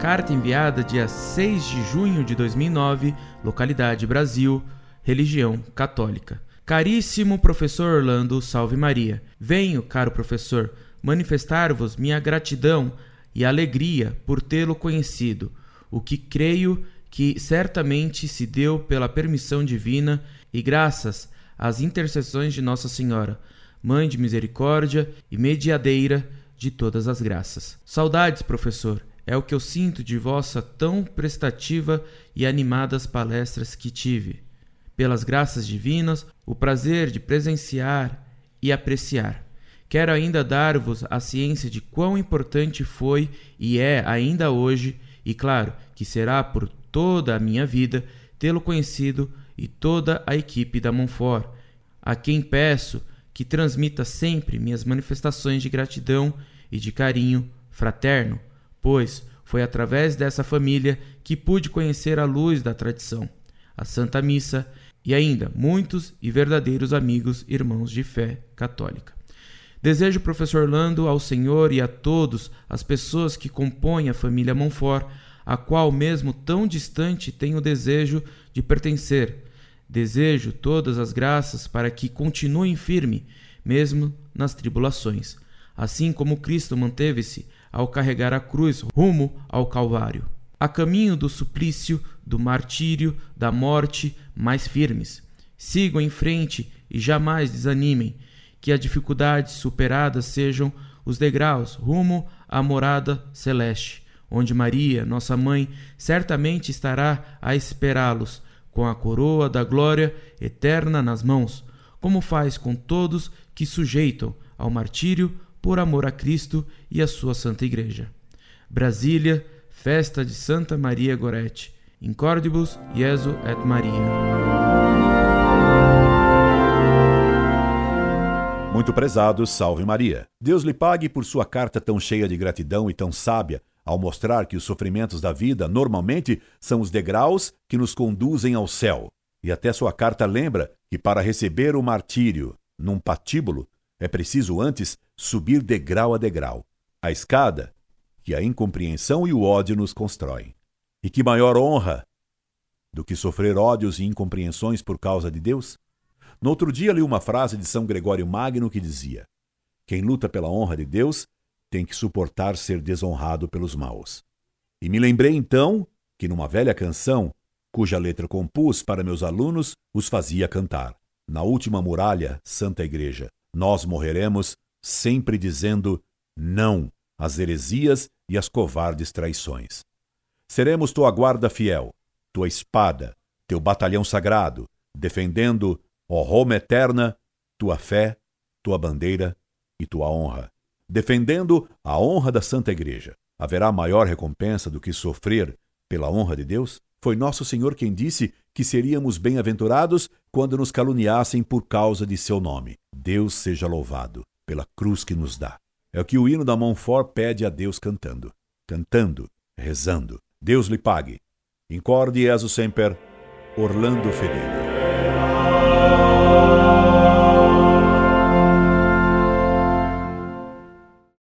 Carta enviada dia 6 de junho de 2009, localidade Brasil, religião católica. Caríssimo professor Orlando, salve Maria. Venho, caro professor, manifestar-vos minha gratidão e alegria por tê-lo conhecido, o que creio que certamente se deu pela permissão divina e graças às intercessões de Nossa Senhora, Mãe de Misericórdia e Mediadeira de todas as graças. Saudades, professor, é o que eu sinto de vossa tão prestativa e animadas palestras que tive. Pelas graças divinas, o prazer de presenciar e apreciar. Quero ainda dar-vos a ciência de quão importante foi e é ainda hoje, e claro que será por toda a minha vida, tê-lo conhecido e toda a equipe da Monfort, a quem peço que transmita sempre minhas manifestações de gratidão e de carinho fraterno, pois foi através dessa família que pude conhecer a luz da tradição, a Santa Missa e ainda muitos e verdadeiros amigos irmãos de fé católica. Desejo, professor Orlando, ao Senhor e a todos as pessoas que compõem a família Monfort, a qual, mesmo tão distante, tenho o desejo de pertencer. Desejo todas as graças para que continuem firme, mesmo nas tribulações, assim como Cristo manteve-se ao carregar a cruz rumo ao Calvário. A caminho do suplício, do martírio, da morte, mais firmes. Sigam em frente e jamais desanimem, que as dificuldades superadas sejam os degraus rumo à morada celeste, onde Maria, nossa mãe, certamente estará a esperá-los, com a coroa da glória eterna nas mãos, como faz com todos que sujeitam ao martírio por amor a Cristo e a sua Santa Igreja. Brasília, festa de Santa Maria Gorete. Incordibus Jesu et Maria. Muito prezado, salve Maria. Deus lhe pague por sua carta tão cheia de gratidão e tão sábia, ao mostrar que os sofrimentos da vida normalmente são os degraus que nos conduzem ao céu. E até sua carta lembra que para receber o martírio num patíbulo é preciso antes subir degrau a degrau. A escada que a incompreensão e o ódio nos constroem. E que maior honra do que sofrer ódios e incompreensões por causa de Deus? No outro dia li uma frase de São Gregório Magno que dizia: Quem luta pela honra de Deus tem que suportar ser desonrado pelos maus. E me lembrei então que numa velha canção, cuja letra compus para meus alunos, os fazia cantar. Na última muralha, Santa Igreja, nós morreremos sempre dizendo não às heresias e às covardes traições. Seremos tua guarda fiel, tua espada, teu batalhão sagrado, defendendo, ó Roma eterna, tua fé, tua bandeira e tua honra. Defendendo a honra da Santa Igreja. Haverá maior recompensa do que sofrer pela honra de Deus? Foi nosso Senhor quem disse que seríamos bem-aventurados quando nos caluniassem por causa de seu nome. Deus seja louvado pela cruz que nos dá. É o que o hino da Montfort pede a Deus cantando. Cantando, rezando, Deus lhe pague. Incorde Jesus semper, Orlando Fedeli.